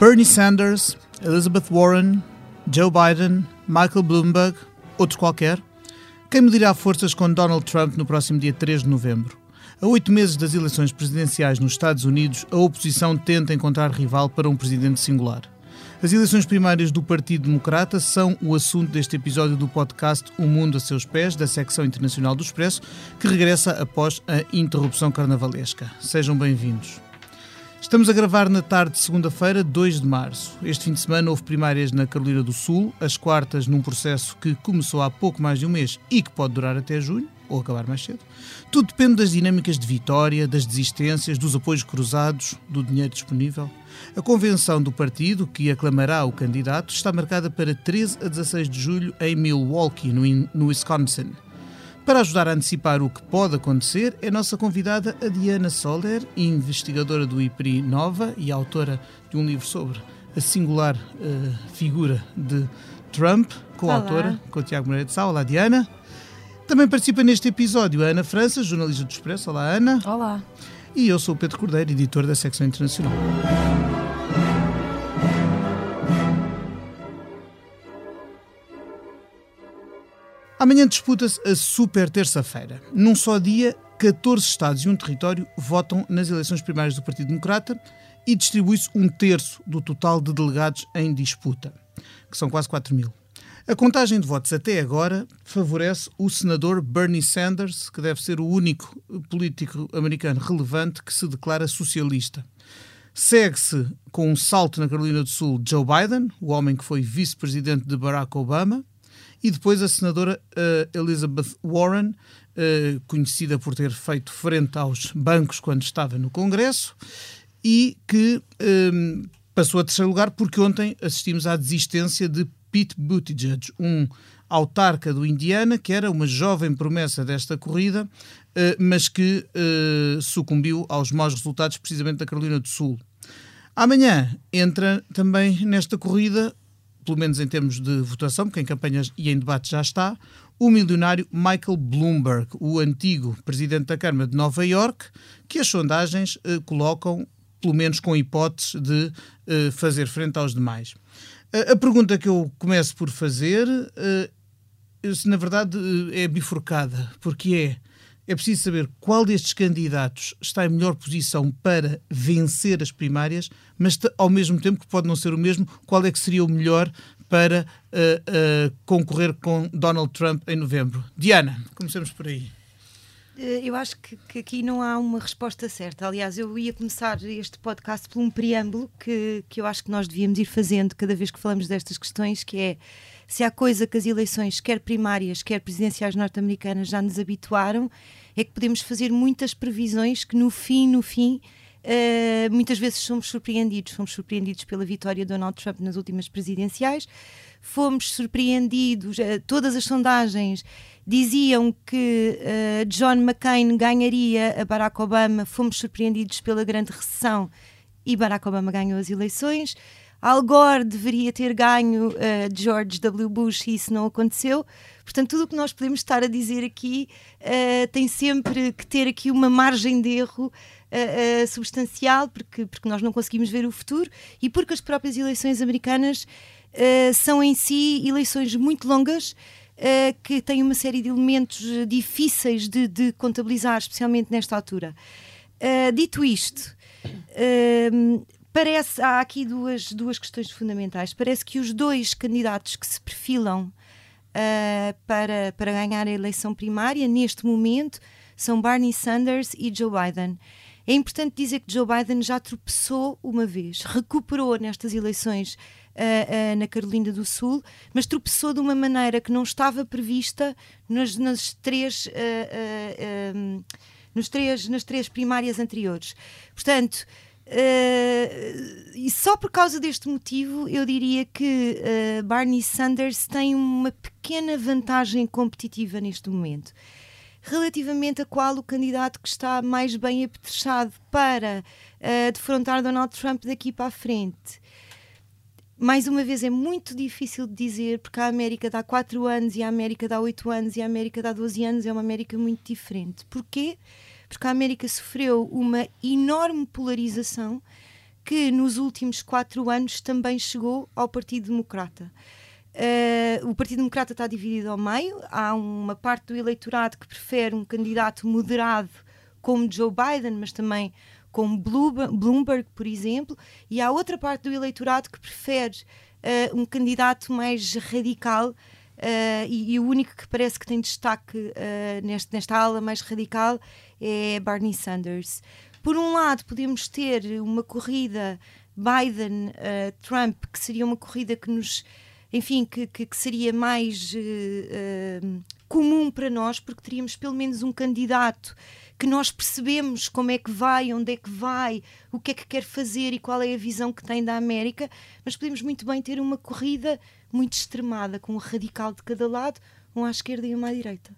Bernie Sanders, Elizabeth Warren, Joe Biden, Michael Bloomberg, outro qualquer? Quem medirá forças com Donald Trump no próximo dia 3 de novembro? A oito meses das eleições presidenciais nos Estados Unidos, a oposição tenta encontrar rival para um presidente singular. As eleições primárias do Partido Democrata são o assunto deste episódio do podcast O Mundo a Seus Pés, da secção internacional do Expresso, que regressa após a interrupção carnavalesca. Sejam bem-vindos. Estamos a gravar na tarde de segunda-feira, 2 de março. Este fim de semana houve primárias na Carolina do Sul, as quartas num processo que começou há pouco mais de um mês e que pode durar até junho, ou acabar mais cedo. Tudo depende das dinâmicas de vitória, das desistências, dos apoios cruzados, do dinheiro disponível. A convenção do partido, que aclamará o candidato, está marcada para 13 a 16 de julho em Milwaukee, no Wisconsin. Para ajudar a antecipar o que pode acontecer, é nossa convidada a Diana Soler, investigadora do IPRI Nova e autora de um livro sobre a singular uh, figura de Trump, coautora com o Tiago Moreira de Sá. Olá, Diana. Também participa neste episódio a Ana França, jornalista do Expresso. Olá, Ana. Olá. E eu sou o Pedro Cordeiro, editor da secção internacional. Amanhã disputa-se a super terça-feira. Num só dia, 14 Estados e um território votam nas eleições primárias do Partido Democrata e distribui-se um terço do total de delegados em disputa, que são quase 4 mil. A contagem de votos até agora favorece o senador Bernie Sanders, que deve ser o único político americano relevante que se declara socialista. Segue-se com um salto na Carolina do Sul Joe Biden, o homem que foi vice-presidente de Barack Obama, e depois a senadora uh, Elizabeth Warren, uh, conhecida por ter feito frente aos bancos quando estava no Congresso, e que um, eh, passou a terceiro lugar porque ontem assistimos à desistência de Pete Buttigieg, um autarca do Indiana, que era uma jovem promessa desta corrida, uh, mas que sucumbiu aos maus resultados precisamente da Carolina do Sul. Amanhã entra também nesta corrida pelo menos em termos de votação, porque em campanhas e em debate já está, o milionário Michael Bloomberg, o antigo presidente da Câmara de Nova York, que as sondagens eh, colocam, pelo menos com hipótese de eh, fazer frente aos demais. a pergunta que eu começo por fazer, eh, na verdade, é bifurcada, porque é é preciso saber qual destes candidatos está em melhor posição para vencer as primárias, mas ao mesmo tempo que pode não ser o mesmo, qual é que seria o melhor para uh, uh, concorrer com Donald Trump em novembro. Diana, comecemos por aí. Eh, eu acho que, que, aqui não há uma resposta certa. Aliás, eu ia começar este podcast por um preâmbulo que, que eu acho que nós devíamos ir fazendo cada vez que falamos destas questões, que é se há coisa que as eleições, quer primárias, quer presidenciais norte-americanas, já nos habituaram, é que podemos fazer muitas previsões que no fim, no fim, Uh, muitas vezes somos surpreendidos. Fomos surpreendidos pela vitória de Donald Trump nas últimas presidenciais. Fomos surpreendidos. Uh, todas as sondagens diziam que uh, John McCain ganharia a Barack Obama. Fomos surpreendidos pela grande recessão e Barack Obama ganhou as eleições. Al Gore deveria ter ganho uh, George W. Bush e isso não aconteceu. Portanto, tudo o que nós podemos estar a dizer aqui uh, tem sempre que ter aqui uma margem de erro uh, substancial, porque, porque nós não conseguimos ver o futuro e porque as próprias eleições americanas são em si eleições muito longas. que têm uma série de elementos difíceis de, de contabilizar, especialmente nesta altura. dito isto, parece há aqui duas, duas questões fundamentais. Parece que os dois candidatos que se perfilam uh, para, para ganhar a eleição primária neste momento são Bernie Sanders e Joe Biden. É importante dizer que Joe Biden já tropeçou uma vez, recuperou nestas eleições uh, uh, na Carolina do Sul, mas tropeçou de uma maneira que não estava prevista nas, nas três. Um, nos três, nas três primárias anteriores. Portanto, Uh, e só por causa deste motivo eu diria que uh, Barney Sanders tem uma pequena vantagem competitiva neste momento, relativamente a qual o candidato que está mais bem apetrechado para uh, defrontar Donald Trump daqui para a frente. Mais uma vez, é muito difícil de dizer, porque a América dá 4 anos e a América dá 8 anos e a América dá 12 anos, é uma América muito diferente. Porquê? porque a América sofreu uma enorme polarização que nos últimos quatro anos também chegou ao Partido Democrata. Uh, o Partido Democrata está dividido ao meio. Há uma parte do eleitorado que prefere um candidato moderado como Joe Biden, mas também como Bloomberg, por exemplo, e há outra parte do eleitorado que prefere uh, um candidato mais radical. Uh, e, e, o único que parece que tem destaque neste, nesta ala mais radical é Bernie Sanders. Por um lado, podemos ter uma corrida Biden-Trump, que seria uma corrida que nos enfim, que, que, que seria mais uh, uh, comum para nós, porque teríamos pelo menos um candidato que nós percebemos como é que vai, onde é que vai, o que é que quer fazer e qual é a visão que tem da América, mas podemos muito bem ter uma corrida muito extremada, com um radical de cada lado, um à esquerda e um à direita.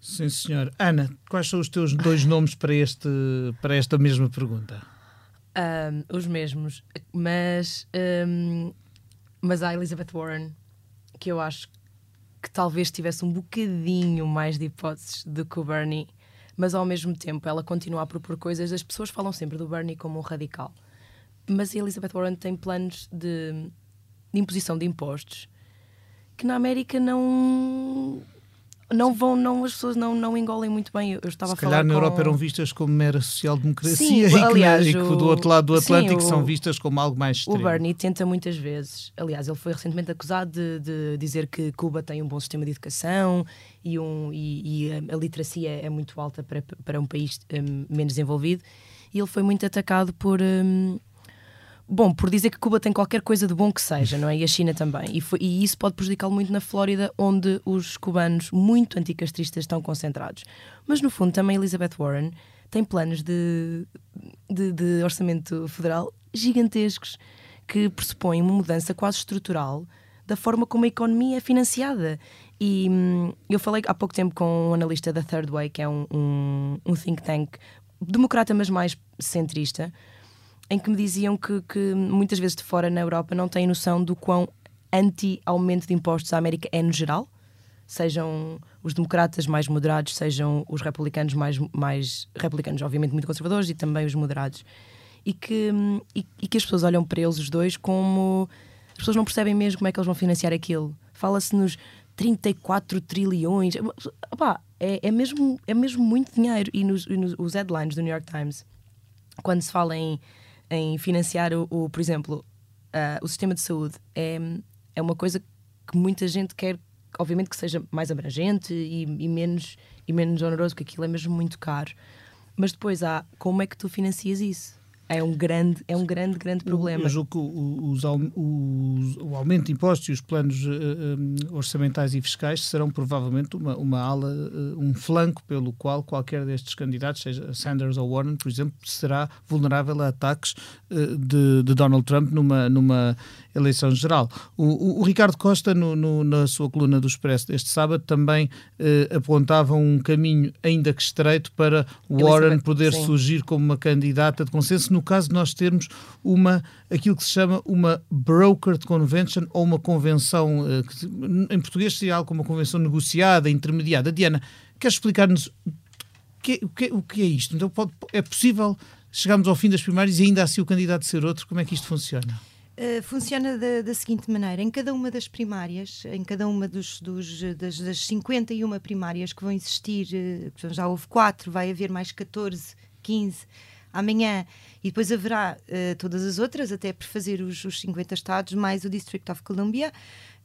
Sim, senhor. Ana, quais são os teus dois nomes para, este, para esta mesma pergunta? Um, os mesmos, mas um, mas há Elizabeth Warren, que eu acho que talvez tivesse um bocadinho mais de hipóteses do que o Bernie, mas ao mesmo tempo ela continua a propor coisas. As pessoas falam sempre do Bernie como um radical, mas a Elizabeth Warren tem planos de, de imposição de impostos que na América não não vão, não, as pessoas não, não engolem muito bem. Eu estava Se a calhar falar na com... Europa eram vistas como mera social-democracia Sim, e, aliás, que, e que do outro lado do Atlântico sim, o, são vistas como algo mais extremo. O Bernie tenta muitas vezes, aliás, ele foi recentemente acusado de, de dizer que Cuba tem um bom sistema de educação e, um, e, e a, literacia é muito alta para, para um país um, menos desenvolvido. E ele foi muito atacado por, um, bom, por dizer que Cuba tem qualquer coisa de bom que seja, não é? E a China também. E, foi, e isso pode prejudicá-lo muito na Flórida, onde os cubanos muito anticastristas estão concentrados. Mas no fundo, também Elizabeth Warren tem planos de, de, de orçamento federal gigantescos que pressupõem uma mudança quase estrutural da forma como a economia é financiada. E hum, eu falei há pouco tempo com um analista da Third Way, que é um, um, um think tank democrata, mas mais centrista, em que me diziam que, que, muitas vezes de fora na Europa não têm noção do quão anti-aumento de impostos a América é no geral, sejam os democratas mais moderados, sejam os republicanos mais, mais republicanos, obviamente muito conservadores, e também os moderados. E que, e, e que as pessoas olham para eles os dois como. As pessoas não percebem mesmo como é que eles vão financiar aquilo. Fala-se nos 34 trilhões. É, é, mesmo, é mesmo muito dinheiro. E nos, e nos os headlines do New York Times, quando se fala em em financiar, o, o por exemplo, uh, o sistema de saúde é, é uma coisa que muita gente quer, obviamente, que seja mais abrangente e, e, menos, e menos oneroso, porque aquilo é mesmo muito caro. Mas depois há como é que tu financias isso? É um grande, é um grande, grande problema. Eu julgo que os, os, o aumento de impostos e os planos uh, orçamentais e fiscais serão provavelmente uma, uma ala, uh, um flanco pelo qual qualquer destes candidatos, seja Sanders ou Warren, por exemplo, será vulnerável a ataques uh, de, de, Donald Trump numa, numa eleição geral. O, o, o Ricardo Costa, no, no, na sua coluna do Expresso deste sábado, também apontava um caminho ainda que estreito para Warren poder sim. surgir como uma candidata de consenso no caso de nós termos uma, aquilo que se chama uma brokered convention ou uma convenção, uh, que, em português seria algo como uma convenção negociada, intermediada. Diana, quer explicar-nos o que, o, que, o que é isto? Então pode, é possível chegarmos ao fim das primárias e ainda assim o candidato ser outro? Como é que isto funciona? Uh, funciona da, da, seguinte maneira: em cada uma das primárias, em cada uma dos, dos, das, das 51 primárias que vão existir, uh, já houve quatro, vai haver mais 14, 15 amanhã e depois haverá uh, todas as outras, até por fazer os, os 50 estados, mais o District of Columbia.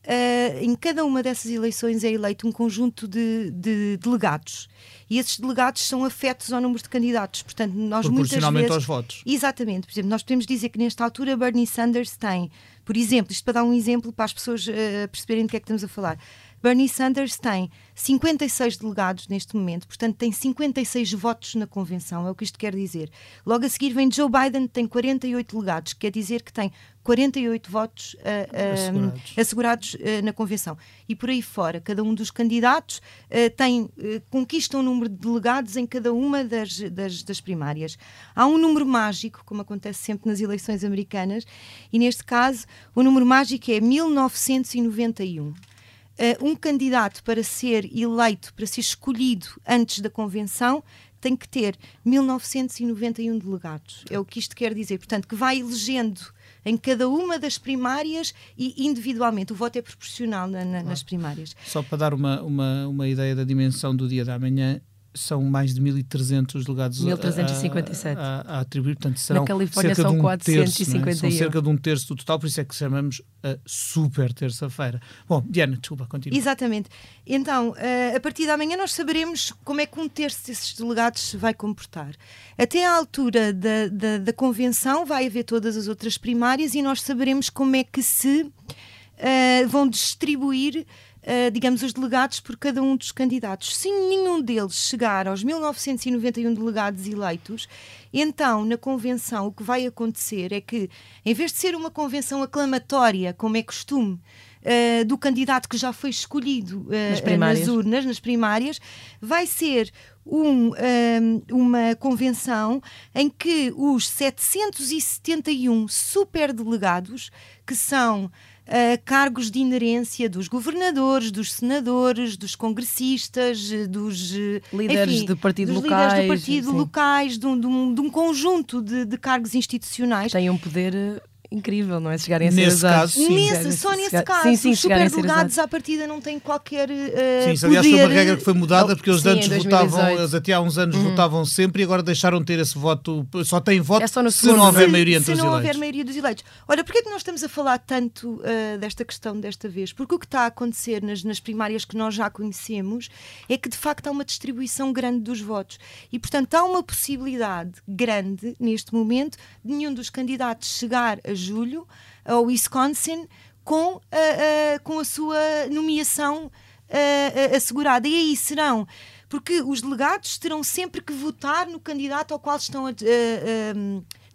Uh, em cada uma dessas eleições é eleito um conjunto de, de, delegados e esses delegados são afetos ao número de candidatos. Portanto, nós muitas vezes. aos votos. Exatamente. Por exemplo, nós podemos dizer que nesta altura Bernie Sanders tem, por exemplo, isto para dar um exemplo para as pessoas uh, perceberem do que é que estamos a falar. Bernie Sanders tem 56 delegados neste momento, portanto tem 56 votos na convenção, é o que isto quer dizer. Logo a seguir vem Joe Biden, tem 48 delegados, quer dizer que tem 48 votos uh, uh, assegurados, assegurados uh, na convenção. E por aí fora, cada um dos candidatos tem, conquista um número de delegados em cada uma das, das, das primárias. Há um número mágico, como acontece sempre nas eleições americanas, e neste caso o número mágico é 1991 uh, um candidato para ser eleito, para ser escolhido antes da convenção, tem que ter 1991 delegados. É o que isto quer dizer. Portanto, que vai elegendo em cada uma das primárias e individualmente. O voto é proporcional na, na, nas primárias. Só para dar uma, uma, uma ideia da dimensão do dia da manhã, são mais de 1.300 delegados 1.357 a, a, a, atribuir, portanto serão Na Califórnia cerca são de um 451. terço, são cerca de um terço do total, por isso é que chamamos a super terça-feira. Bom, Diana, desculpa, continua. Exatamente. Então, a partir da manhã nós saberemos como é que um terço desses delegados se vai comportar. Até à altura da, da, da convenção vai haver todas as outras primárias e nós saberemos como é que se uh, vão distribuir Uh, digamos, os delegados por cada um dos candidatos. Se nenhum deles chegar aos 1991 delegados eleitos, então, na convenção, o que vai acontecer é que, em vez de ser uma convenção aclamatória, como é costume, uh, do candidato que já foi escolhido uh, nas, nas, urnas, nas primárias, vai ser um, uma convenção em que os 771 superdelegados, que são uh, cargos de inerência dos governadores, dos senadores, dos congressistas, dos líderes enfim, do partido dos locais, líderes do partido locais, de um, de um, de um conjunto de, de, cargos institucionais. Tem um poder eh, incrível, não é? Se chegarem a ser nesse caso, sim. Nesse, só nesse chegar... caso, sim, sim, os superdelegados à partida não têm qualquer uh, Sim, isso, aliás, poder... foi uma regra que foi mudada porque eles sim, antes votavam, eles até há uns anos Uhum. votavam sempre e agora deixaram de ter esse voto, só têm voto É só no se segundo. não houver Se- maioria entre se os não eleitos. houver maioria dos eleitos. Olha, porquê é que nós estamos a falar tanto uh, desta questão desta vez? Porque o que está a acontecer nas, nas primárias que nós já conhecemos é que de facto há uma distribuição grande dos votos. E portanto há uma possibilidade grande neste momento de nenhum dos candidatos chegar a julho ao Wisconsin com, uh, uh, com a sua nomeação assegurada. E aí serão. Porque os delegados terão sempre que votar no candidato ao qual estão, a,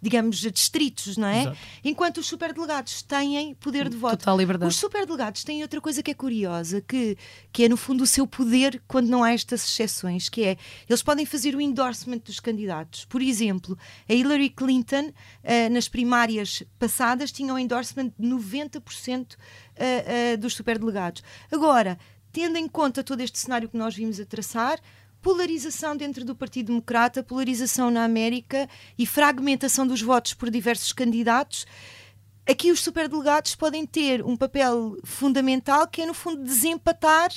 digamos, distritos, não é? Exato. Enquanto os superdelegados têm poder de voto. Total liberdade. Os superdelegados têm outra coisa que é curiosa, que, que é no fundo o seu poder quando não há estas exceções, que é eles podem fazer o endorsement dos candidatos. Por exemplo, a Hillary Clinton, eh, nas primárias passadas, tinha um endorsement de 90% eh, eh, dos superdelegados. Agora, tendo em conta todo este cenário que nós vimos a traçar, polarização dentro do Partido Democrata, polarização na América e fragmentação dos votos por diversos candidatos, aqui os superdelegados podem ter um papel fundamental que é, no fundo, desempatar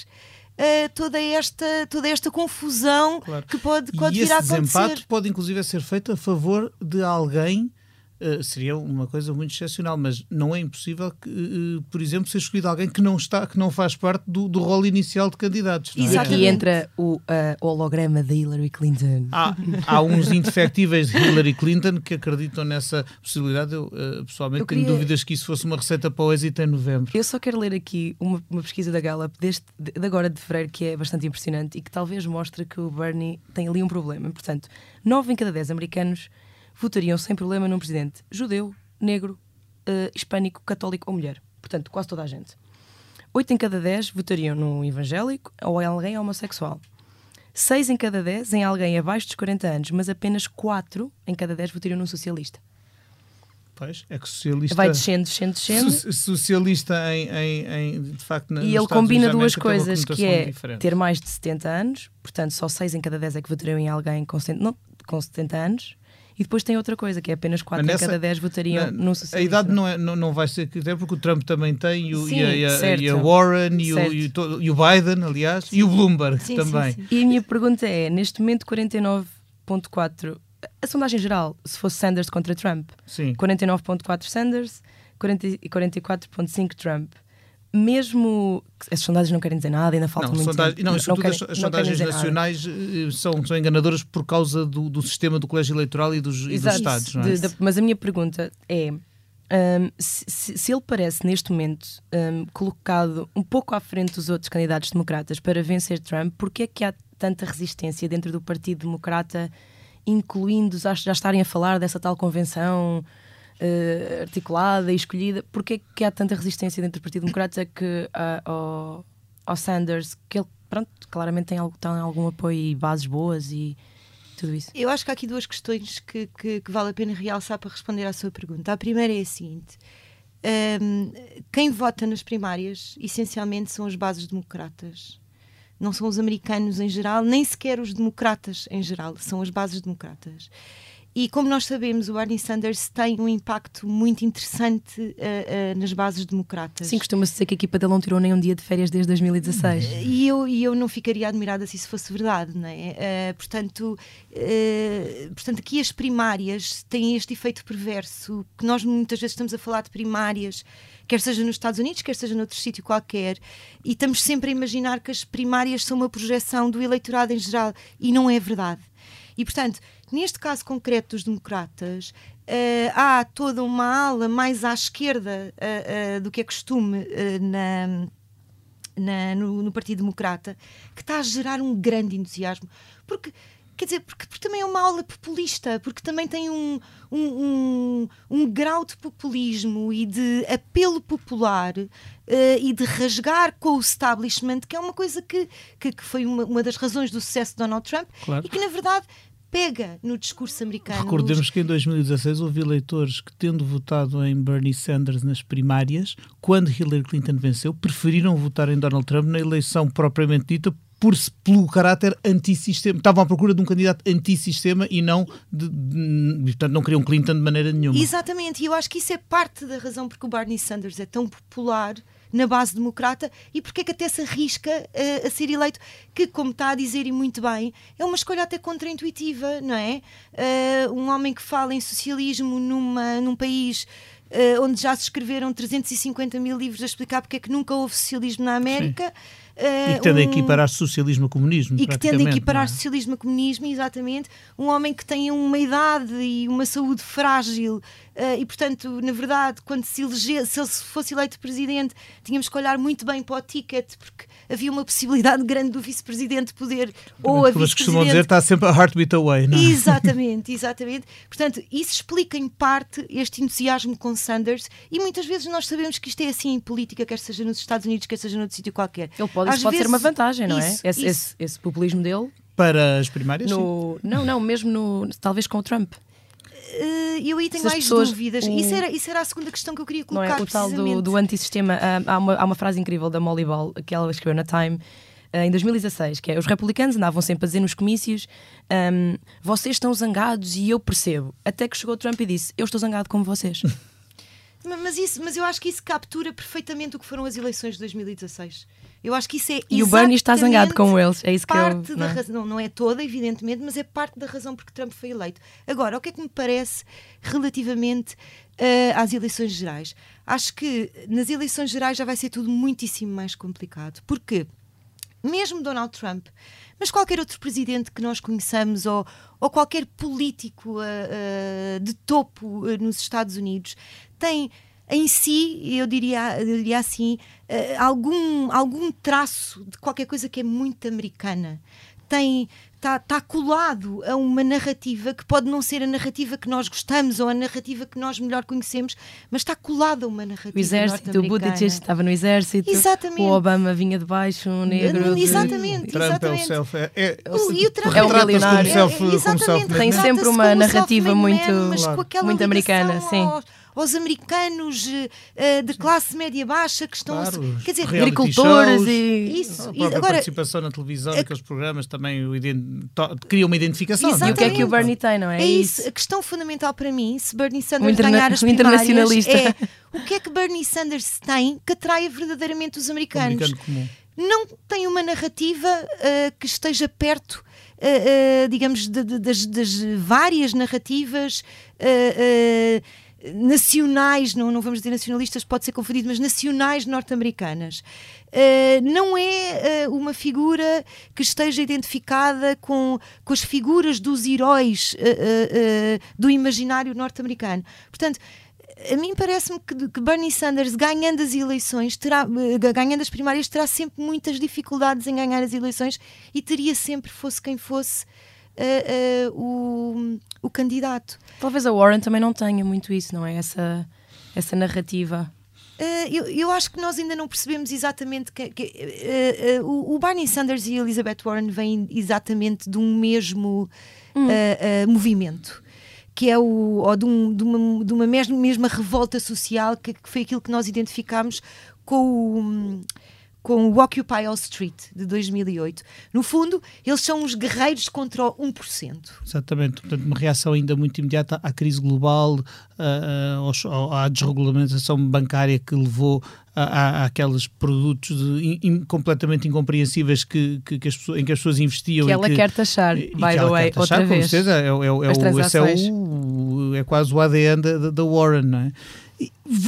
eh, toda, esta, toda esta confusão Claro. que pode, E pode vir esse a acontecer. desempate pode inclusive ser feito a favor de alguém. Eh, seria uma coisa muito excepcional, mas não é impossível que, eh, por exemplo, ser escolhido alguém que não está, que não faz parte do, do rol inicial de candidatos. não é? E aqui entra o uh, holograma da Hillary Clinton. Há, há uns indefectíveis de Hillary Clinton que acreditam nessa possibilidade. Eu, pessoalmente, Eu tenho queria- dúvidas que isso fosse uma receita para o êxito em novembro. Eu só quero ler aqui uma, uma pesquisa da Gallup deste, de de agora de fevereiro que é bastante impressionante e que talvez mostre que o Bernie tem ali um problema. Portanto, 9 em cada 10 americanos votariam sem problema num presidente judeu, negro, eh, hispânico, católico ou mulher. Portanto, quase toda a gente. 8 em cada 10 votariam num evangélico ou em alguém homossexual. 6 em cada 10 em alguém abaixo dos 40 anos, mas apenas 4 em cada 10 votariam num socialista. Pois, é que socialista. Vai descendo, descendo, descendo. so- socialista em, em, em, de facto na, E ele Estados combina Unidos duas coisas, que é diferente. ter mais de 70 anos, portanto só 6 em cada 10 é que votariam em alguém com, 70 não, com 70 anos, e depois tem outra coisa, que é apenas 4 Mas em nessa- cada 10 votariam Na- num socialista. a idade não, é, não, não vai ser critério porque o Trump também tem e, o, Sim, e, a, e a- e Warren e o, e, o, e o Biden, aliás, e o Bloomberg Sim, sim, também. sim. E a minha pergunta é, neste momento 49.4, a sondagem geral, se fosse Sanders contra Trump, Sim. 49.4 Sanders 40 e 44.5 Trump. Mesmo que as sondagens não querem dizer nada, ainda falta Não, muito sondagem, tempo. não, sobretudo querem- as, as não sondagens nada. nacionais eh, são, são enganadoras por causa do, do sistema do colégio eleitoral e dos, e dos Exato. Estados. Não é? De- de- mas a minha pergunta é: hum, se, se- ele parece neste momento hum, colocado um pouco à frente dos outros candidatos democratas para vencer Trump, porquê é que há tanta resistência dentro do Partido Democrata, incluindo já, já estarem a falar dessa tal convenção eh, articulada e escolhida? Porquê é que há tanta resistência dentro do Partido Democrata que ah, ao, ao Sanders, que ele, pronto, claramente tem, algo, tem algum apoio e bases boas e tudo isso? Eu acho que há aqui duas questões que, que- que vale a pena realçar para responder à sua pergunta. A primeira é a seguinte: Hum, quem vota nas primárias, essencialmente, são as bases democratas. não são os americanos em geral, nem sequer os democratas em geral, são as bases democratas. E como nós sabemos, o Bernie Sanders tem um impacto muito interessante uh, uh, nas bases democratas. Sim, costuma-se dizer que a equipa dele não tirou nem um dia de férias desde 2016. E eu, e eu não ficaria admirada se isso fosse verdade, não é? Uh, portanto, portanto, aqui as primárias têm este efeito perverso, que nós muitas vezes estamos a falar de primárias, quer seja nos Estados Unidos, quer seja noutro sítio qualquer, e estamos sempre a imaginar que as primárias são uma projeção do eleitorado em geral, e não é verdade. E, portanto, neste caso concreto dos democratas, uh, há toda uma ala mais à esquerda uh, uh, do que é costume na, na, no, no, Partido Democrata, que está a gerar um grande entusiasmo. Porque quer dizer, porque, porque, também é uma aula populista, porque também tem um, um, um, um grau de populismo e de apelo popular uh, e de rasgar com o establishment, que é uma coisa que, que, que foi uma, uma, das razões do sucesso de Donald Trump claro. e que, na verdade, pega no discurso americano. Recordemos que em 2016 houve eleitores que, tendo votado em Bernie Sanders nas primárias, quando Hillary Clinton venceu, preferiram votar em Donald Trump na eleição propriamente dita por, pelo caráter antissistema. Estavam à procura de um candidato antissistema e não, de, de, portanto, não queriam Clinton de maneira nenhuma. Exatamente, e eu acho que isso é parte da razão porque o Bernie Sanders é tão popular na base democrata e porque é que até se arrisca uh, a ser eleito, que, como está a dizer e muito bem, é uma escolha até contraintuitiva, não é? Uh, um homem que fala em socialismo numa, num país uh, onde já se escreveram 350 mil livros a explicar porque é que nunca houve socialismo na América. Uh, e que tende um, a equiparar socialismo a comunismo. E que tende a equiparar é? socialismo a comunismo, exatamente. Um homem que tem uma idade e uma saúde frágil. Uh, e, portanto, na verdade, quando se eleger, se ele fosse eleito presidente, tínhamos que olhar muito bem para o ticket, porque havia uma possibilidade grande do vice-presidente poder. ou a vice costumam dizer, está sempre a heartbeat away, não é? Exatamente, exatamente. Portanto, isso explica em parte este entusiasmo com Sanders, e muitas vezes nós sabemos que isto é assim em política, quer seja nos Estados Unidos, quer seja noutro sítio qualquer. Ele pode isso pode vezes, ser uma vantagem, não é? Isso, esse, isso. Esse, esse, populismo dele. Para as primárias? No, não, não, mesmo no, talvez com o Trump. Uh, eu aí tenho mais pessoas, dúvidas. O, isso, era, isso era a segunda questão que eu queria colocar. Não é? O tal do, do antissistema. Uh, há, uma, há uma frase incrível da Molly Ball que ela escreveu na Time. Uh, em 2016, que é os republicanos andavam sempre a dizer nos comícios um, vocês estão zangados e eu percebo. Até que chegou Trump e disse eu estou zangado como vocês. mas, isso, mas eu acho que isso captura perfeitamente o que foram as eleições de 2016. Eu acho que isso é E o Bernie está zangado com eles, é isso que parte eu... Da não, é? razão, não é toda, evidentemente, mas é parte da razão porque Trump foi eleito. Agora, o que é que me parece relativamente uh, às eleições gerais? Acho que nas eleições gerais já vai ser tudo muitíssimo mais complicado. Porque mesmo Donald Trump, mas qualquer outro presidente que nós conheçamos ou, ou qualquer político uh, uh, de topo nos Estados Unidos tem em si, eu diria, eu diria assim, uh, algum, algum traço de qualquer coisa que é muito americana. Tem, está tá colado a uma narrativa que pode não ser a narrativa que nós gostamos ou a narrativa que nós melhor conhecemos, mas está colado a uma narrativa. O exército, o Buttigieg estava no exército, exatamente. o Obama vinha de baixo, um negro. Exatamente, de... Trump é o self. É, é, o, e o Trump é um self, é, self tem sempre uma narrativa muito, claro. muito americana. Sim. Aos, aos americanos uh, de classe média baixa que estão claro, a, quer dizer, agricultores e isso, a própria agora, participação na televisão, naqueles programas também cria uma identificação. Exatamente. E o que é que o Bernie tem, não é? É isso. A questão fundamental para mim, se Bernie Sanders um ganhar as um primárias, é o que é que Bernie Sanders tem que atrai verdadeiramente os americanos? Não tem uma narrativa uh, que esteja perto Uh, uh, digamos, de, de, das, das, várias narrativas uh, nacionais, não, não vamos dizer nacionalistas, pode ser confundido, mas nacionais norte-americanas. Uh, não é uh, uma figura que esteja identificada com, com as figuras dos heróis uh, do imaginário norte-americano. Portanto, a mim parece-me que, que, Bernie Sanders, ganhando as eleições, terá, ganhando as primárias, terá sempre muitas dificuldades em ganhar as eleições e teria sempre, fosse quem fosse, o, o candidato. Talvez a Warren também não tenha muito isso, não é? Essa, essa narrativa. Uh, eu, eu, acho que nós ainda não percebemos exatamente que, que uh, uh, o, Barney Sanders e a Elizabeth Warren vêm exatamente de um mesmo hum. movimento que é o ou de, um, de, uma, de uma mesma, mesma revolta social que, que, foi aquilo que nós identificámos com o com o Occupy Wall Street de 2008. No fundo, eles são os guerreiros contra o 1%. Exatamente. Portanto, uma reação ainda muito imediata à crise global, à desregulamentação bancária que levou a, a, aqueles produtos de, in, completamente incompreensíveis que, que, que as pessoas, em que as pessoas investiam. Que ela que, quer taxar, by the way, taxar, outra vez. Certeza, é, é, é, o, esse é, o, é quase o ADN da, da Warren, não é?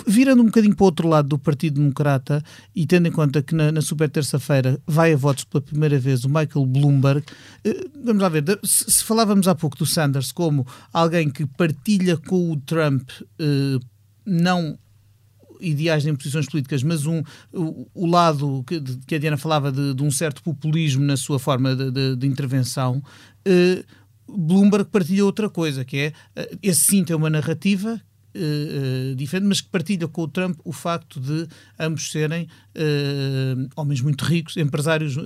Virando um bocadinho para o outro lado do Partido Democrata e tendo em conta que na, na super terça-feira vai a votos pela primeira vez o Michael Bloomberg, eh, vamos lá ver, se, se, falávamos há pouco do Sanders como alguém que partilha com o Trump eh, não ideais em posições políticas, mas um, o, o lado que, de, que, a Diana falava de, de, um certo populismo na sua forma de, de, intervenção, eh, Bloomberg partilha outra coisa, que é, eh, esse sim tem uma narrativa uh, diferente, mas que partilha com o Trump o facto de ambos serem uh, homens muito ricos, empresários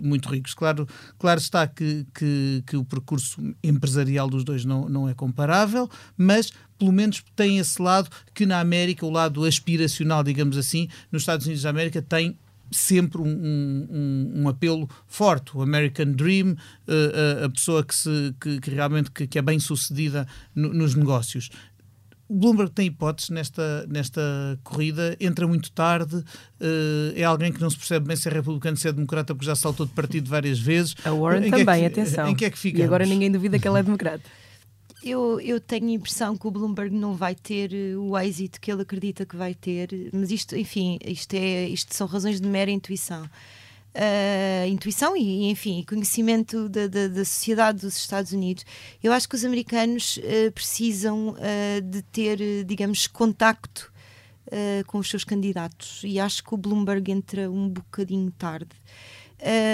muito ricos. Claro, claro está que, que, que, o percurso empresarial dos dois não, não é comparável, mas pelo menos tem esse lado que na América, o lado aspiracional, digamos assim, nos Estados Unidos da América tem sempre um, um, um, apelo forte, o American Dream, uh, uh, a pessoa que, se, que, que realmente que, que, é bem sucedida no, nos negócios. Bloomberg tem hipóteses nesta, nesta corrida, entra muito tarde, uh, é alguém que não se percebe bem se é republicano, se é democrata, porque já saltou de partido várias vezes. A Warren em também, é que, atenção. Em que é que fica? E agora ninguém duvida que ela é democrata. Eu, eu tenho a impressão que o Bloomberg não vai ter eh, o êxito que ele acredita que vai ter, mas isto, enfim, isto, é, isto são razões de mera intuição uh, intuição e, enfim, conhecimento da, da, da, sociedade dos Estados Unidos. Eu acho que os americanos uh, precisam uh, de ter, digamos, contacto com os seus candidatos e acho que o Bloomberg entra um bocadinho tarde.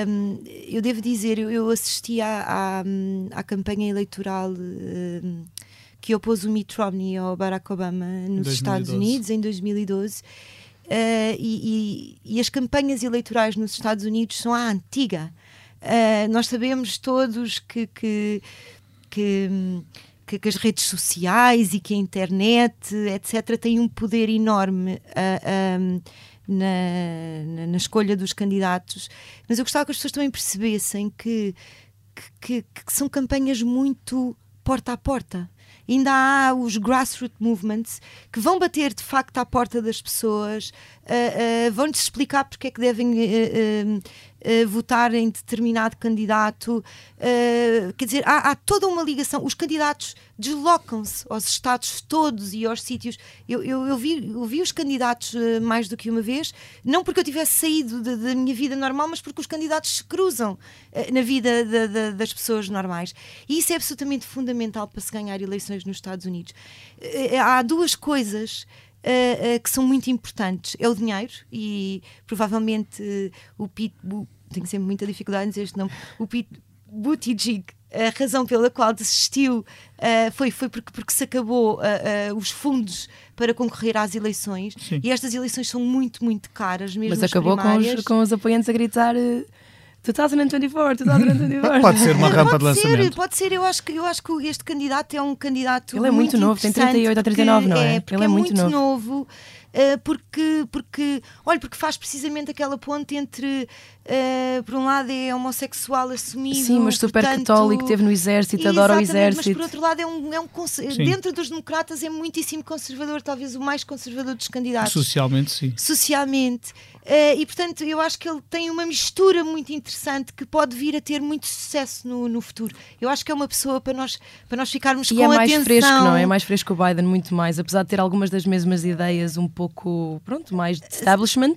Um, eu devo dizer, eu assisti à, à, à campanha eleitoral um, que opôs o Mitt Romney ao Barack Obama nos 2012. Estados Unidos em 2012 Uh, e, e, e, as campanhas eleitorais nos Estados Unidos são à antiga. Uh, nós sabemos todos que, que, que, que, as redes sociais e que a internet, etc., têm um poder enorme uh, na, na, na, escolha dos candidatos. Mas eu gostava que as pessoas também percebessem que, que são campanhas muito porta a porta ainda há os grassroots movements que vão bater de facto à porta das pessoas, uh, uh, vão-lhes explicar porque é que devem uh, votar em determinado candidato. quer dizer, há, há, toda uma ligação. Os candidatos deslocam-se aos estados todos e aos sítios. Eu, eu, eu, vi, eu vi os candidatos mais do que uma vez, não porque eu tivesse saído da, minha vida normal, mas porque os candidatos se cruzam na vida das pessoas normais. E isso é absolutamente fundamental para se ganhar eleições nos Estados Unidos. há duas coisas uh, uh, que são muito importantes. É o dinheiro e provavelmente uh, o Pete, tenho sempre muita dificuldade em dizer este nome, o Pete Buttigieg, a razão pela qual desistiu foi, foi porque, porque se acabou os fundos para concorrer às eleições Sim. e estas eleições são muito, muito caras mesmo Mas acabou com os, com os apoiantes a gritar 2024, 2024. Pode ser uma rampa pode de lançamento. Ser, pode ser, eu acho, que, eu acho que este candidato é um candidato. Ele é muito, muito novo, tem 38 a 39, não é? é Ele é, é muito, muito novo. novo uh, porque, porque, olha, porque faz precisamente aquela ponte entre Uh, por um lado é homossexual assumido. Sim, mas super portanto, católico, teve no exército, adora o exército. Mas por outro lado é um, é um dentro dos democratas é muitíssimo conservador, talvez o mais conservador dos candidatos. Socialmente, sim. Socialmente. Uh, e portanto eu acho que ele tem uma mistura muito interessante que pode vir a ter muito sucesso no, no futuro. Eu acho que é uma pessoa para nós, para nós ficarmos e com é mais atenção. fresco, não é? É mais fresco o Biden, muito mais. Apesar de ter algumas das mesmas ideias, um pouco, pronto, mais de establishment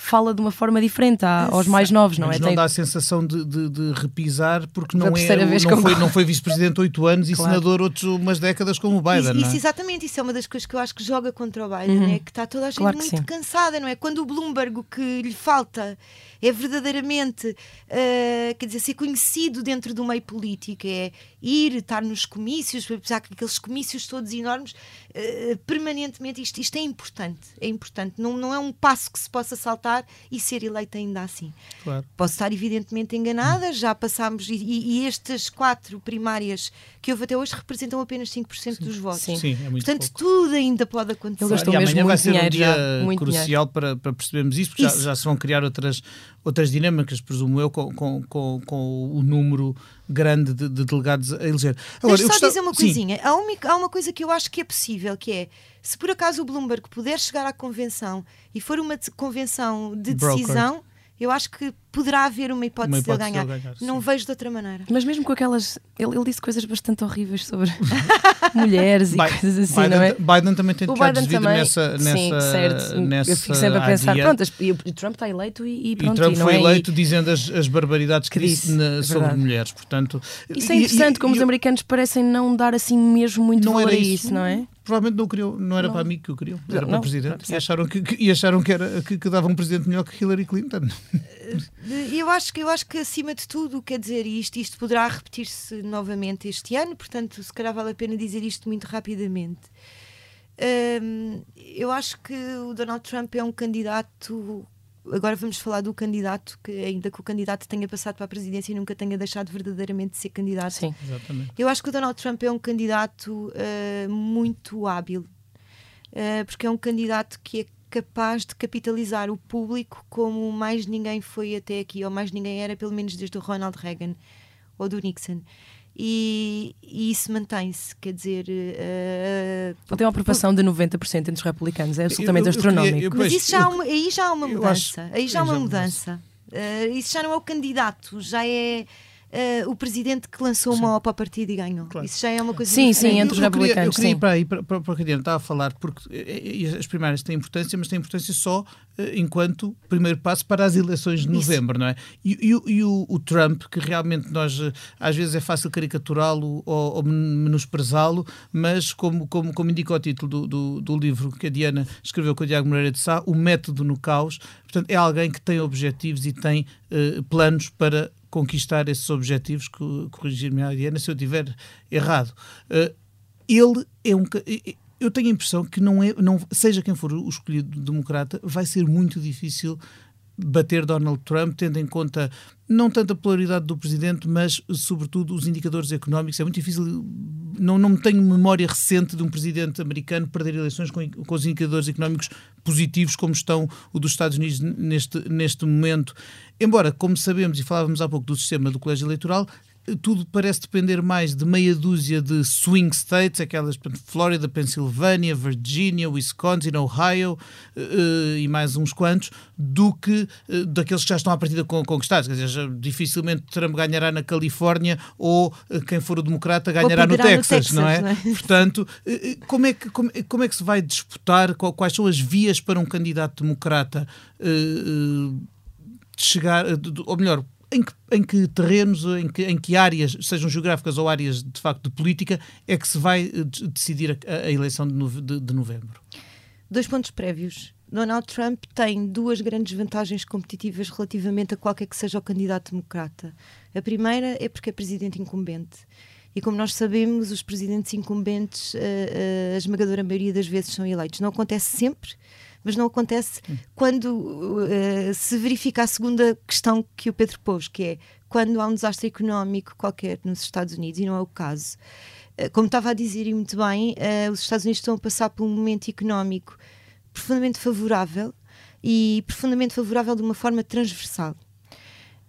fala de uma forma diferente aos mais novos, não Mas é? não Tem... dá a sensação de, de, de repisar, porque não, é, vez não, foi, não foi vice-presidente oito anos e claro. senador outros umas décadas como o Biden. Isso, é? exatamente, isso é uma das coisas que eu acho que joga contra o Biden, uhum. é que está toda a gente claro muito cansada, não é? Quando o Bloomberg o que lhe falta é verdadeiramente, uh, quer dizer, ser conhecido dentro do meio político, é ir, estar nos comícios, apesar que aqueles comícios todos enormes, uh, permanentemente, isto, isto é importante, é importante, não, não é um passo que se possa saltar e ser eleita ainda assim. Claro. Posso estar evidentemente enganada, já passámos, e, e, estas quatro primárias que houve até hoje representam apenas 5% Sim. dos votos. Sim, Sim é muito Portanto, pouco. tudo ainda pode acontecer. Ele gastou e mesmo amanhã vai muito ser um dinheiro dia já, muito crucial para, para percebermos isso, porque já, Isso. já se vão criar outras, outras dinâmicas, presumo eu, com, com, com, com o número grande de, de delegados a eleger. Deixa eu só gostava- dizer uma Sim, coisinha. Há uma, há uma coisa que eu acho que é possível, que é se por acaso o Bloomberg puder chegar à convenção e for uma convenção de decisão, eu acho que poderá haver uma hipótese, Uma hipótese de ele ganhar. dele ganhar, Não sim. vejo de outra maneira. Mas mesmo com aquelas. Ele, ele disse coisas bastante horríveis sobre mulheres e Bi- coisas assim, Biden, não é? Biden também tem O tocado Biden desvido também, nessa, nessa, sim, certo. nessa eu fico sempre a pensar, adia. pronto, e e Trump está eleito e, e E pronto. Trump não foi é? E eleito dizendo as, as barbaridades que, Que disse, disse, na- é sobre verdade. mulheres. Portanto, Isso é e- interessante, e- como e os eu- americanos parecem não dar assim mesmo muito não valor era a isso, não é? Provavelmente não queriam, não era Não. para mim que o queriam, era Não, para o presidente. E acharam que, que- e acharam que, era, que, que dava um presidente melhor que Hillary Clinton. De- Eu acho, que, eu acho que, acima de tudo, quer dizer, isto, isto poderá repetir-se novamente este ano, portanto, se calhar vale a pena dizer isto muito rapidamente. Hum, eu acho que o Donald Trump é um candidato. Agora vamos falar do candidato que, ainda que o candidato tenha passado para a presidência e nunca tenha deixado verdadeiramente de ser candidato. Sim. Exatamente. Eu acho que o Donald Trump é um candidato eh, muito hábil, eh, porque é um candidato que é capaz de capitalizar o público como mais ninguém foi até aqui, ou mais ninguém era, pelo menos desde o Ronald Reagan ou do Nixon. E, e isso mantém-se, quer dizer. Ele tem uma aprovação de 90% entre os republicanos, é absolutamente Eu- eu astronómico. eu- mas isso já uma- aí já há uma mudança. acho- aí já há uma mudança. Eh, isso já não é o candidato, já é eh, o presidente que lançou uma OPA ao partido e ganhou. Claro. Isso já é uma coisa Sim, sim, diferente. entre os eu, eu queria, eu republicanos, queria sim. ir para aí, para, para, para o que a Diana estava a falar, porque eh, eh, as primárias têm importância, mas têm importância só eh, enquanto primeiro passo para as eleições de novembro, não é? E, e o- e o, o Trump, que realmente nós, às vezes é fácil caricaturá-lo ou, ou menosprezá-lo, mas como, como, como indica o título do, do, do livro que a Diana escreveu com o Diago Moreira de Sá, O Método no Caos, portanto, é alguém que tem objetivos e tem eh, planos para conquistar esses objetivos, co- corrigir-me a Diana se eu estiver errado. Eh, ele é um. Eu tenho a impressão que não é, não, seja quem for o escolhido democrata, vai ser muito difícil bater Donald Trump, tendo em conta não tanto a polaridade do presidente, mas sobretudo os indicadores económicos. É muito difícil, não, não tenho memória recente de um presidente americano perder eleições com, com os indicadores económicos positivos como estão o dos Estados Unidos neste, neste momento. Embora, como sabemos e falávamos há pouco do sistema do colégio eleitoral, tudo parece depender mais de meia dúzia de swing states, aquelas portanto, Flórida, Pensilvânia, Virgínia, Wisconsin, Ohio eh, e mais uns quantos, do que eh, daqueles que já estão à partida con- conquistados. Quer dizer, já dificilmente Trump ganhará na Califórnia ou eh, quem for o democrata ganhará no poderá no Texas, Texas, não é? não é? Portanto, como é, que, como, como é que se vai disputar? Quais são as vias para um candidato democrata de chegar, ou melhor, em que, em que terrenos, em que, em que áreas, sejam geográficas ou áreas de facto de política, é que se vai eh, de- decidir a, a eleição de, nove- de- de novembro? Dois pontos prévios. Donald Trump tem duas grandes vantagens competitivas relativamente a qualquer que seja o candidato democrata. A primeira é porque é presidente incumbente. E como nós sabemos, os presidentes incumbentes, eh, eh, a esmagadora maioria das vezes são eleitos. Não acontece sempre, mas não acontece quando eh, se verifica a segunda questão que o Pedro pôs, que é quando há um desastre económico qualquer nos Estados Unidos, e não é o caso. Eh, Como estava a dizer e muito bem, eh, os Estados Unidos estão a passar por um momento económico profundamente favorável e profundamente favorável de uma forma transversal.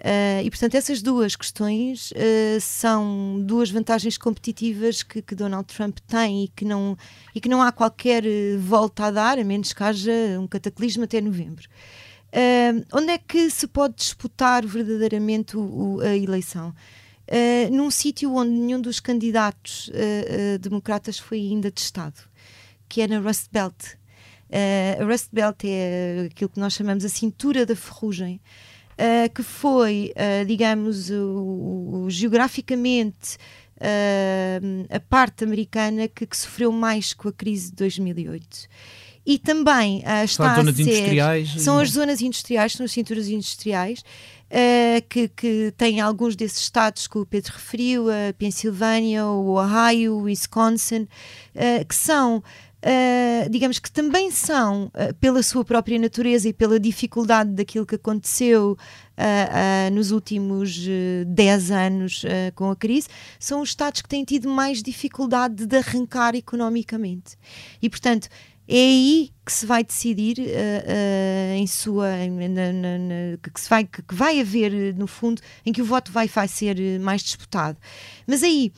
Uh, e portanto, essas duas questões uh, são duas vantagens competitivas que, que Donald Trump tem e que não, e que não há qualquer uh, volta a dar, a menos que haja um cataclismo até novembro. Uh, onde é que se pode disputar verdadeiramente o, o, a eleição? Num sítio onde nenhum dos candidatos democratas foi ainda testado, que é na Rust Belt. a Rust Belt é aquilo que nós chamamos a cintura da ferrugem. Uh, que foi, uh, digamos, o, o, geograficamente uh, a parte americana que, que, sofreu mais com a crise de 2008. E também uh, está zonas a ser, industriais são as zonas industriais, são as cinturas industriais, que, que têm alguns desses estados que o Pedro referiu, a Pensilvânia, o Ohio, o Wisconsin, que são uh, digamos que também são, uh, pela sua própria natureza e pela dificuldade daquilo que aconteceu uh, nos últimos uh, 10 anos com a crise, são os Estados que têm tido mais dificuldade de arrancar economicamente. E, portanto, é aí que se vai decidir uh, uh, em sua na, na, na, que, se vai, que, que, vai haver no fundo em que o voto vai, vai ser mais disputado mas aí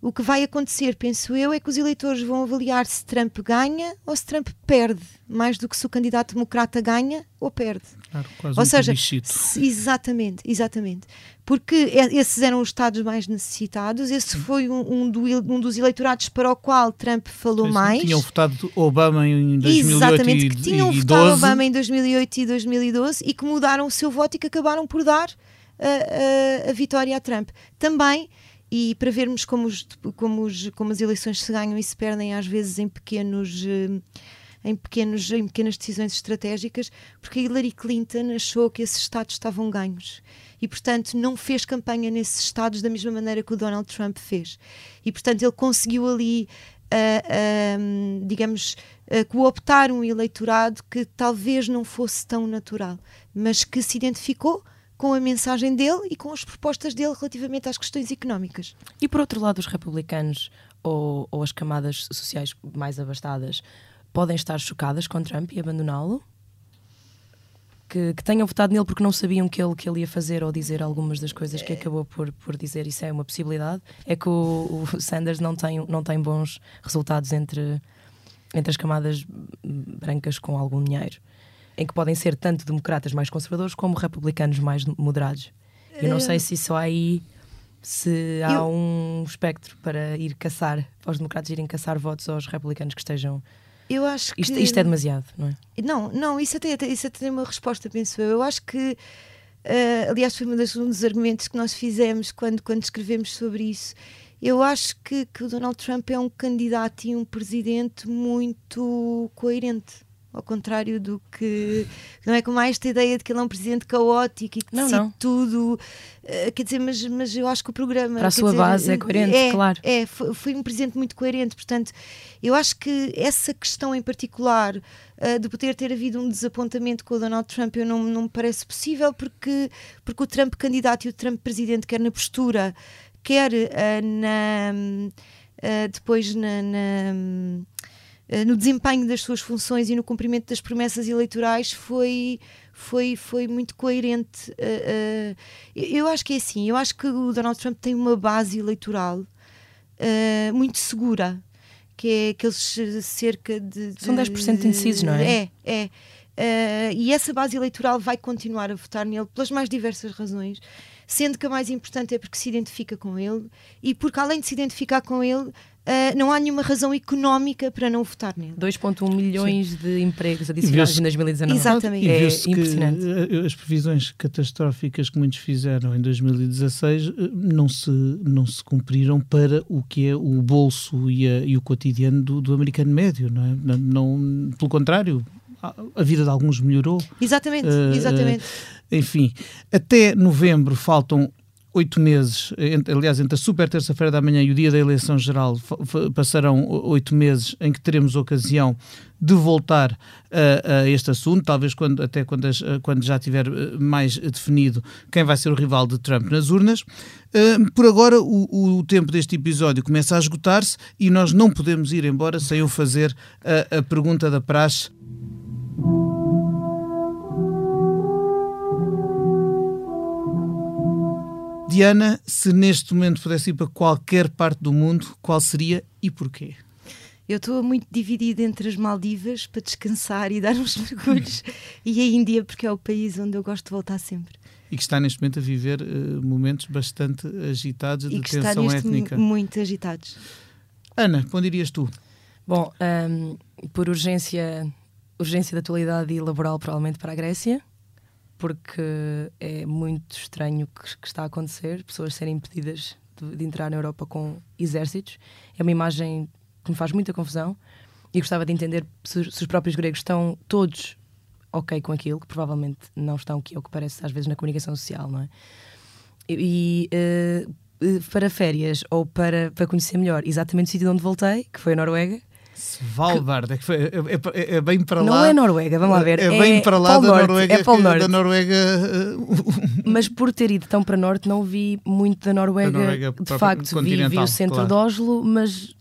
o que vai acontecer, penso eu, é que os eleitores vão avaliar se Trump ganha ou se Trump perde, mais do que se o candidato democrata ganha ou perde. Claro, quase ou um seja, se, exatamente, exatamente. Porque esses eram os estados mais necessitados, esse foi um, um, do, um dos eleitorados para o qual Trump falou Sim, mais. Tinham votado Obama em 2008 Exatamente, e, que tinham e votado 12. Obama em 2008 e 2012 e que mudaram o seu voto e que acabaram por dar a, a, a vitória a Trump. Também e para vermos como, os, como, os, como as eleições se ganham e se perdem às vezes em pequenos eh, em, pequenos, em pequenas decisões estratégicas, porque Hillary Clinton achou que esses estados estavam ganhos e, portanto, não fez campanha nesses estados da mesma maneira que o Donald Trump fez. E, portanto, ele conseguiu ali, uh, uh, digamos, uh, cooptar um eleitorado que talvez não fosse tão natural, mas que se identificou com a mensagem dele e com as propostas dele relativamente às questões económicas. E por outro lado, os republicanos ou, ou as camadas sociais mais abastadas podem estar chocadas com Trump e abandoná-lo? Que, que, tenham votado nele porque não sabiam que ele, que ele ia fazer ou dizer algumas das coisas que acabou por, por dizer, isso é uma possibilidade. É que o, o Sanders não tem, não tem bons resultados entre, entre as camadas brancas com algum dinheiro em que podem ser tanto democratas mais conservadores como republicanos mais moderados. Eu não sei se isso aí se há eu... um espectro para ir caçar, para os democratas irem caçar votos aos republicanos que estejam. Eu acho que. Isto, isto é demasiado, não é? Não, não, isso até, isso até tem uma resposta, penso eu. Eu acho que. Uh, aliás, foi um dos, um dos argumentos que nós fizemos quando, quando escrevemos sobre isso. Eu acho que, que o Donald Trump é um candidato e um presidente muito coerente ao contrário do que. Não é como há esta ideia de que ele é um presidente caótico e que decide não. tudo. Uh, quer dizer, mas, mas eu acho que o programa. Para a sua dizer, base é coerente, é, claro. É, foi, foi, um presidente muito coerente. Portanto, eu acho que essa questão em particular uh, de poder ter havido um desapontamento com o Donald Trump, eu não, não me parece possível, porque, porque o Trump candidato e o Trump presidente, quer na postura, quer uh, na. depois na, na no desempenho das suas funções e no cumprimento das promessas eleitorais foi, foi, foi muito coerente. Uh, uh, eu acho que é assim, eu acho que o Donald Trump tem uma base eleitoral muito segura, que é aqueles cerca de. de São 10% indecisos, não é? É, é. e essa base eleitoral vai continuar a votar nele pelas mais diversas razões sendo que a mais importante é porque se identifica com ele e porque, além de se identificar com ele, Uh, não há nenhuma razão económica para não votar nele. 2,1 milhões Sim. de empregos adicionais em 2019. Exatamente. É impressionante. Que as previsões catastróficas que muitos fizeram em 2016 eh, não se, não se cumpriram para o que é o bolso e, a, e o cotidiano do, do americano médio, não é? Não, não, pelo contrário, a vida de alguns melhorou. Exatamente, exatamente. Uh, enfim, até novembro faltam oito meses, aliás, entre a super terça-feira da manhã e o dia da eleição geral, passarão oito meses em que teremos ocasião de voltar a, este assunto, talvez quando, até quando, as, quando já tiver eh, mais definido quem vai ser o rival de Trump nas urnas. Uh, por agora, o, o, tempo deste episódio começa a esgotar-se e nós não podemos ir embora sem eu fazer a, a pergunta da praxe. Diana, se neste momento pudesse ir para qualquer parte do mundo, qual seria e porquê? Eu estou muito dividida entre as Maldivas para descansar e dar uns mergulhos e a Índia, porque é o país onde eu gosto de voltar sempre. E que está neste momento a viver uh, momentos bastante agitados e de que tensão está étnica. Muito agitados. Ana, onde irias tu? Bom, um, por urgência, urgência da atualidade e laboral, provavelmente para a Grécia porque é muito estranho o que, que, está a acontecer, pessoas serem impedidas de, de, entrar na Europa com exércitos. É uma imagem que me faz muita confusão e gostava de entender se, se os próprios gregos estão todos ok com aquilo, que provavelmente não estão, que é o que parece às vezes na comunicação social, não é? E, uh, para férias ou para, para conhecer melhor exatamente o sítio onde voltei, que foi a Noruega, Svalbard, é, é, é, é, bem para lá. Não é Noruega, vamos lá ver. É, bem para lá da Norte, Noruega. É Polo Norte. Da Noruega Mas por ter ido tão para Norte, não vi muito da Noruega. Da Noruega de facto, vi, vi, o centro claro. de Oslo, mas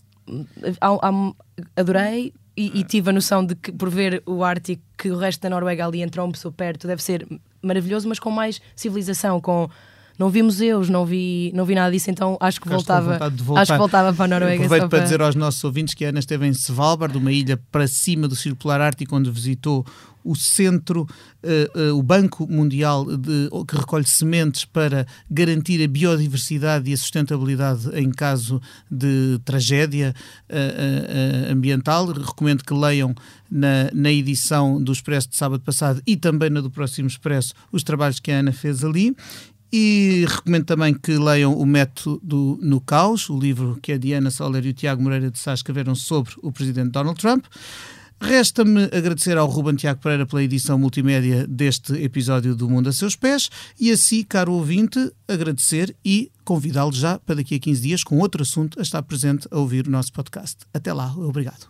há, há, adorei e, e, tive a noção de que, por ver o Ártico, que o resto da Noruega ali entrou um pessoa perto, deve ser maravilhoso, mas com mais civilização, com não vi museus, não vi, não vi nada disso, então acho que voltava, acho que voltava para a Noruega. Aproveito para... dizer aos nossos ouvintes que a Ana esteve em Svalbard, uma ilha para cima do Círculo Polar Ártico, onde visitou o centro, uh, uh, o Banco Mundial de, que recolhe sementes para garantir a biodiversidade e a sustentabilidade em caso de tragédia uh, ambiental. Recomendo que leiam na, na edição do Expresso de sábado passado e também na do próximo Expresso os trabalhos que a Ana fez ali. E recomendo também que leiam o Método no Caos, o livro que a Diana Soler e o Tiago Moreira de Sá escreveram sobre o presidente Donald Trump. Resta-me agradecer ao Ruben Tiago Pereira pela edição multimédia deste episódio do Mundo a Seus Pés e a si, caro ouvinte, agradecer e convidá-lo já para daqui a 15 dias com outro assunto a estar presente a ouvir o nosso podcast. Até lá, obrigado.